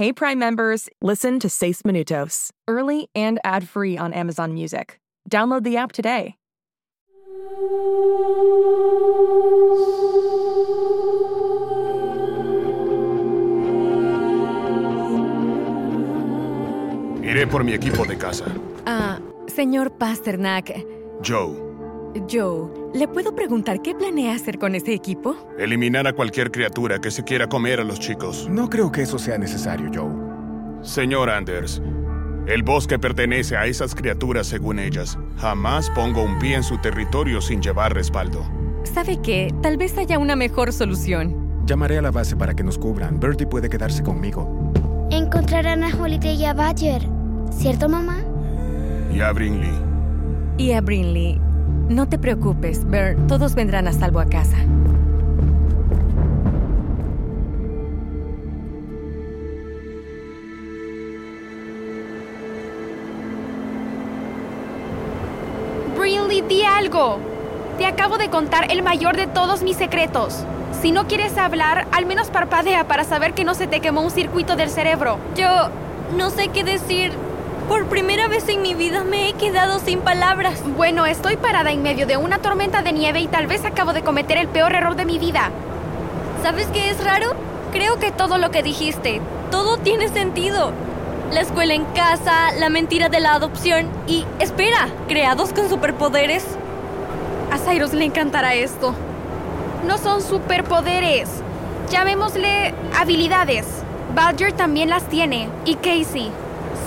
Hey Prime members, listen to Seis Minutos, early and ad-free on Amazon Music. Download the app today. Iré por mi equipo de casa. Ah, señor Pasternak. Joe, Joe, ¿le puedo preguntar qué planea hacer con ese equipo? eliminar a cualquier criatura que se quiera comer a los chicos. No creo que eso sea necesario, Joe. Señor Anders, el bosque pertenece a esas criaturas según ellas. Jamás pongo un pie en su territorio sin llevar respaldo. ¿Sabe qué? Tal vez haya una mejor solución. Llamaré a la base para que nos cubran. Bertie puede quedarse conmigo. Encontrarán a Holiday y a Badger. ¿Cierto, mamá? Y a Brinley. Y a Brinley, no te preocupes, Bert, todos vendrán a salvo a casa. Brinley, di algo. Te acabo de contar el mayor de todos mis secretos. Si no quieres hablar, al menos parpadea para saber que no se te quemó un circuito del cerebro. Yo no sé qué decir. Por primera vez en mi vida me he quedado sin palabras. Bueno, estoy parada en medio de una tormenta de nieve y tal vez acabo de cometer el peor error de mi vida. ¿Sabes qué es raro? Creo que todo lo que dijiste, todo tiene sentido. La escuela en casa, la mentira de la adopción y, espera, creados con superpoderes. A Cyrus le encantará esto. No son superpoderes. Llamémosle habilidades. Badger también las tiene. Y Casey.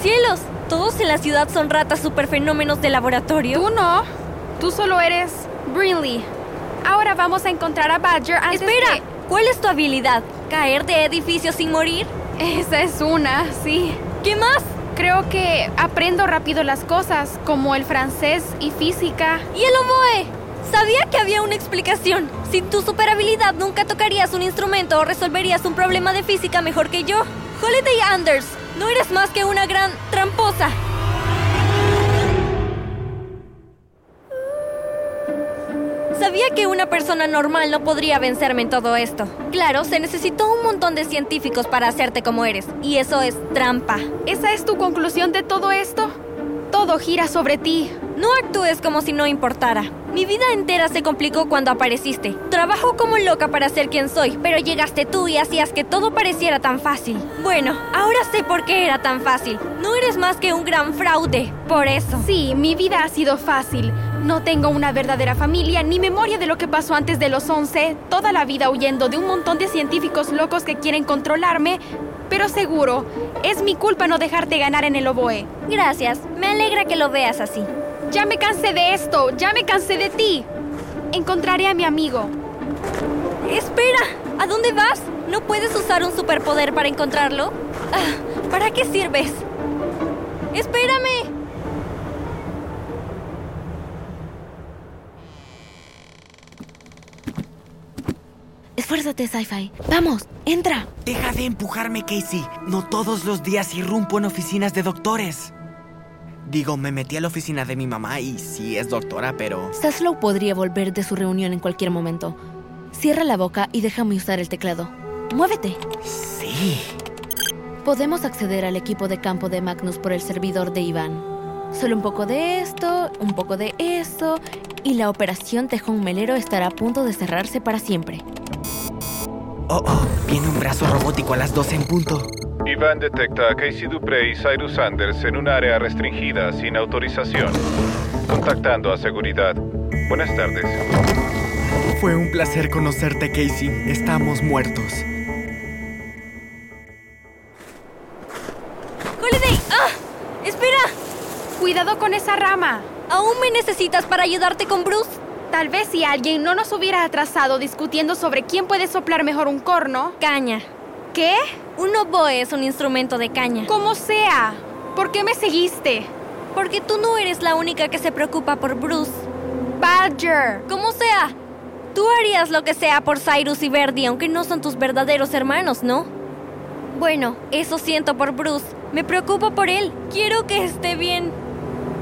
¡Cielos! ¿Todos en la ciudad son ratas superfenómenos de laboratorio? Tú no. Tú solo eres Brinley. Ahora vamos a encontrar a Badger antes ¡Espera! de- ¿Cuál es tu habilidad? ¿Caer de edificios sin morir? Esa es una, sí. ¿Qué más? Creo que aprendo rápido las cosas, como el francés y física. ¿Y el oboe? Sabía que había una explicación. Sin tu superhabilidad nunca tocarías un instrumento o resolverías un problema de física mejor que yo. Holiday Anders, no eres más que una gran tramposa. Sabía que una persona normal no podría vencerme en todo esto. Claro, se necesitó un montón de científicos para hacerte como eres. Y eso es trampa. ¿Esa es tu conclusión de todo esto? Todo gira sobre ti. No actúes como si no importara. Mi vida entera se complicó cuando apareciste. Trabajo como loca para ser quien soy, pero llegaste tú y hacías que todo pareciera tan fácil. Bueno, ahora sé por qué era tan fácil. No eres más que un gran fraude. Por eso. Sí, mi vida ha sido fácil. No tengo una verdadera familia ni memoria de lo que pasó antes de los 11. Toda la vida huyendo de un montón de científicos locos que quieren controlarme. Pero seguro, es mi culpa no dejarte ganar en el oboe. Gracias. Me alegra que lo veas así. Ya me cansé de esto, ya me cansé de ti. Encontraré a mi amigo. Espera, ¿a dónde vas? ¿No puedes usar un superpoder para encontrarlo? Ah, ¿Para qué sirves? Espérame. Esfuérzate, Sci-Fi. Vamos, entra. Deja de empujarme, Casey. No todos los días irrumpo en oficinas de doctores. Digo, me metí a la oficina de mi mamá y sí es doctora, pero... Saslow podría volver de su reunión en cualquier momento. Cierra la boca y déjame usar el teclado. ¡Muévete! Sí. Podemos acceder al equipo de campo de Magnus por el servidor de Iván. Solo un poco de esto, un poco de eso, y la operación Tejón Melero estará a punto de cerrarse para siempre. Oh, oh, viene un brazo robótico a las 12 en punto. Iván detecta a Casey Dupré y Cyrus Sanders en un área restringida sin autorización. Contactando a seguridad. Buenas tardes. Fue un placer conocerte, Casey. Estamos muertos. ¡Holiday! ¡Ah! ¡Espera! Cuidado con esa rama. ¿Aún me necesitas para ayudarte con Bruce? Tal vez si alguien no nos hubiera atrasado discutiendo sobre quién puede soplar mejor un corno. Caña. ¿Qué? Un oboe es un instrumento de caña. Como sea. ¿Por qué me seguiste? Porque tú no eres la única que se preocupa por Bruce. Badger. Como sea. Tú harías lo que sea por Cyrus y Verdi, aunque no son tus verdaderos hermanos, ¿no? Bueno, eso siento por Bruce. Me preocupo por él. Quiero que esté bien.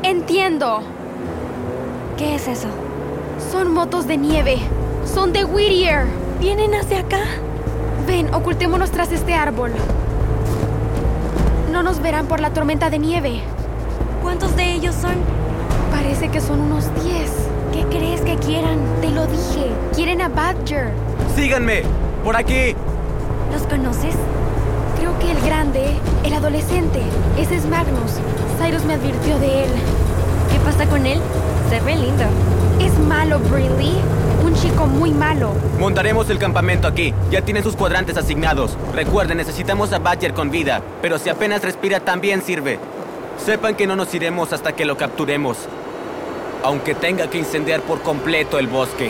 Entiendo. ¿Qué es eso? Son motos de nieve. Son de Whittier. ¿Vienen hacia acá? Ven, ocultémonos tras este árbol. Todos verán por la tormenta de nieve. ¿Cuántos de ellos son? Parece que son unos 10. ¿Qué crees que quieran? Te lo dije. Quieren a Badger. ¡Síganme! ¡Por aquí! ¿Los conoces? Creo que el grande, el adolescente, ese es Magnus. Cyrus me advirtió de él. ¿Qué pasa con él? Se ve lindo. Es malo, Brinley. Un chico muy malo. Montaremos el campamento aquí. Ya tienen sus cuadrantes asignados. Recuerden, necesitamos a Badger con vida, pero si apenas respira también sirve. Sepan que no nos iremos hasta que lo capturemos. Aunque tenga que incendiar por completo el bosque.